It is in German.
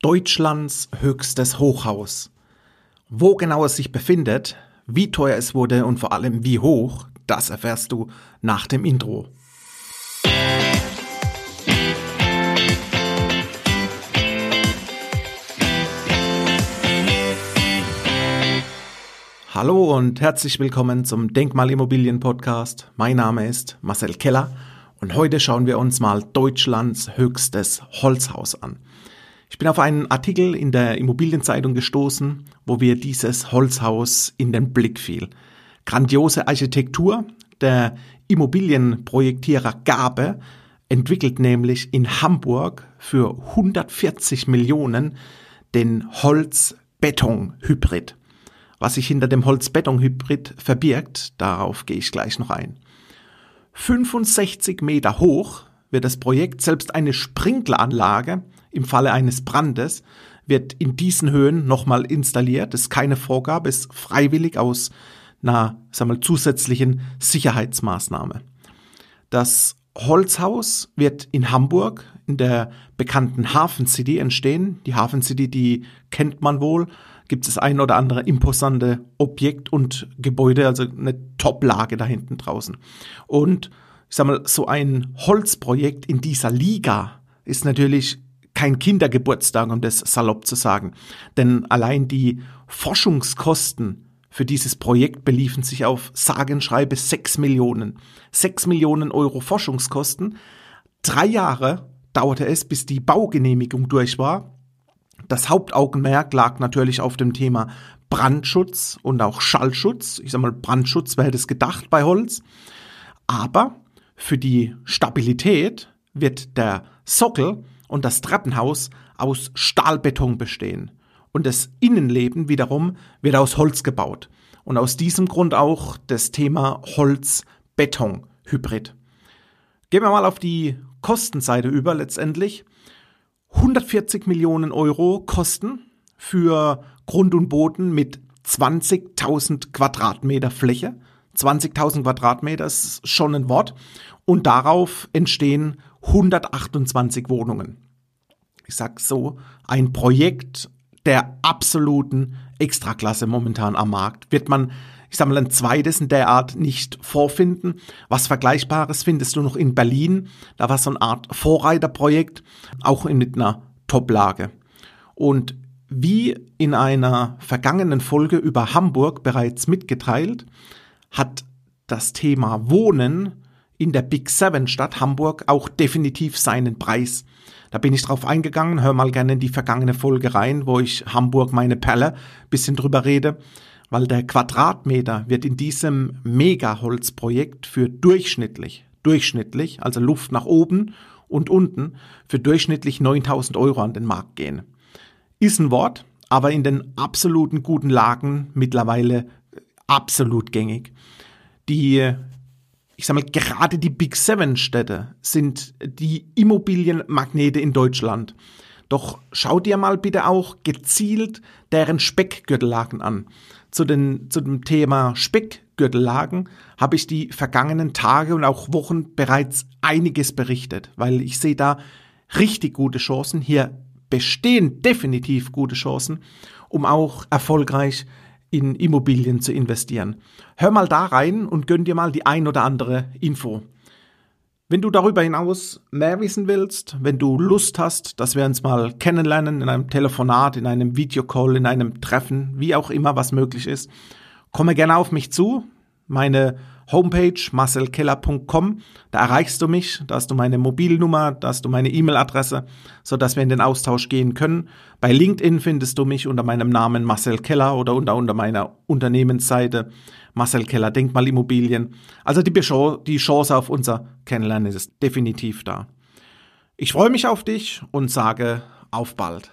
Deutschlands höchstes Hochhaus. Wo genau es sich befindet, wie teuer es wurde und vor allem wie hoch, das erfährst du nach dem Intro. Hallo und herzlich willkommen zum Denkmalimmobilien Podcast. Mein Name ist Marcel Keller und heute schauen wir uns mal Deutschlands höchstes Holzhaus an. Ich bin auf einen Artikel in der Immobilienzeitung gestoßen, wo wir dieses Holzhaus in den Blick fiel. Grandiose Architektur. Der Immobilienprojektierer Gabe entwickelt nämlich in Hamburg für 140 Millionen den Holz-Beton-Hybrid. Was sich hinter dem Holz-Beton-Hybrid verbirgt, darauf gehe ich gleich noch ein. 65 Meter hoch wird das Projekt selbst eine Sprinkleranlage im Falle eines Brandes wird in diesen Höhen nochmal installiert. Das ist keine Vorgabe, ist freiwillig aus einer sagen wir, zusätzlichen Sicherheitsmaßnahme. Das Holzhaus wird in Hamburg in der bekannten Hafen City entstehen. Die Hafen City, die kennt man wohl. Gibt es ein oder andere imposante Objekt und Gebäude, also eine Top-Lage da hinten draußen. Und ich sag mal, so ein Holzprojekt in dieser Liga ist natürlich kein Kindergeburtstag, um das salopp zu sagen. Denn allein die Forschungskosten für dieses Projekt beliefen sich auf sagenschreibe 6 Millionen. 6 Millionen Euro Forschungskosten. Drei Jahre dauerte es, bis die Baugenehmigung durch war. Das Hauptaugenmerk lag natürlich auf dem Thema Brandschutz und auch Schallschutz. Ich sag mal, Brandschutz, wer hätte es gedacht bei Holz? Aber für die Stabilität wird der Sockel und das Treppenhaus aus Stahlbeton bestehen. Und das Innenleben wiederum wird aus Holz gebaut. Und aus diesem Grund auch das Thema Holz-Beton-Hybrid. Gehen wir mal auf die Kostenseite über letztendlich. 140 Millionen Euro Kosten für Grund und Boden mit 20.000 Quadratmeter Fläche. 20.000 Quadratmeter ist schon ein Wort. Und darauf entstehen 128 Wohnungen. Ich sag so, ein Projekt der absoluten Extraklasse momentan am Markt. Wird man, ich sag mal, ein zweites in der Art nicht vorfinden. Was Vergleichbares findest du noch in Berlin. Da war so eine Art Vorreiterprojekt, auch mit einer Top-Lage. Und wie in einer vergangenen Folge über Hamburg bereits mitgeteilt, hat das Thema Wohnen in der Big Seven Stadt Hamburg auch definitiv seinen Preis. Da bin ich drauf eingegangen, hör mal gerne in die vergangene Folge rein, wo ich Hamburg meine Perle bisschen drüber rede, weil der Quadratmeter wird in diesem Mega-Holzprojekt für durchschnittlich, durchschnittlich, also Luft nach oben und unten, für durchschnittlich 9000 Euro an den Markt gehen. Ist ein Wort, aber in den absoluten guten Lagen mittlerweile absolut gängig. Die ich sag mal, gerade die Big Seven Städte sind die Immobilienmagnete in Deutschland. Doch schau dir mal bitte auch gezielt deren Speckgürtellagen an. Zu, den, zu dem Thema Speckgürtellagen habe ich die vergangenen Tage und auch Wochen bereits einiges berichtet, weil ich sehe da richtig gute Chancen. Hier bestehen definitiv gute Chancen, um auch erfolgreich in Immobilien zu investieren. Hör mal da rein und gönn dir mal die ein oder andere Info. Wenn du darüber hinaus mehr wissen willst, wenn du Lust hast, dass wir uns mal kennenlernen in einem Telefonat, in einem Videocall, in einem Treffen, wie auch immer was möglich ist, komme gerne auf mich zu. Meine Homepage marcelkeller.com. Da erreichst du mich, da hast du meine Mobilnummer, da hast du meine E-Mail-Adresse, so dass wir in den Austausch gehen können. Bei LinkedIn findest du mich unter meinem Namen Marcel Keller oder unter, unter meiner Unternehmensseite Marcel Keller Denkmalimmobilien. Also die, die Chance auf unser Kennenlernen ist definitiv da. Ich freue mich auf dich und sage auf bald.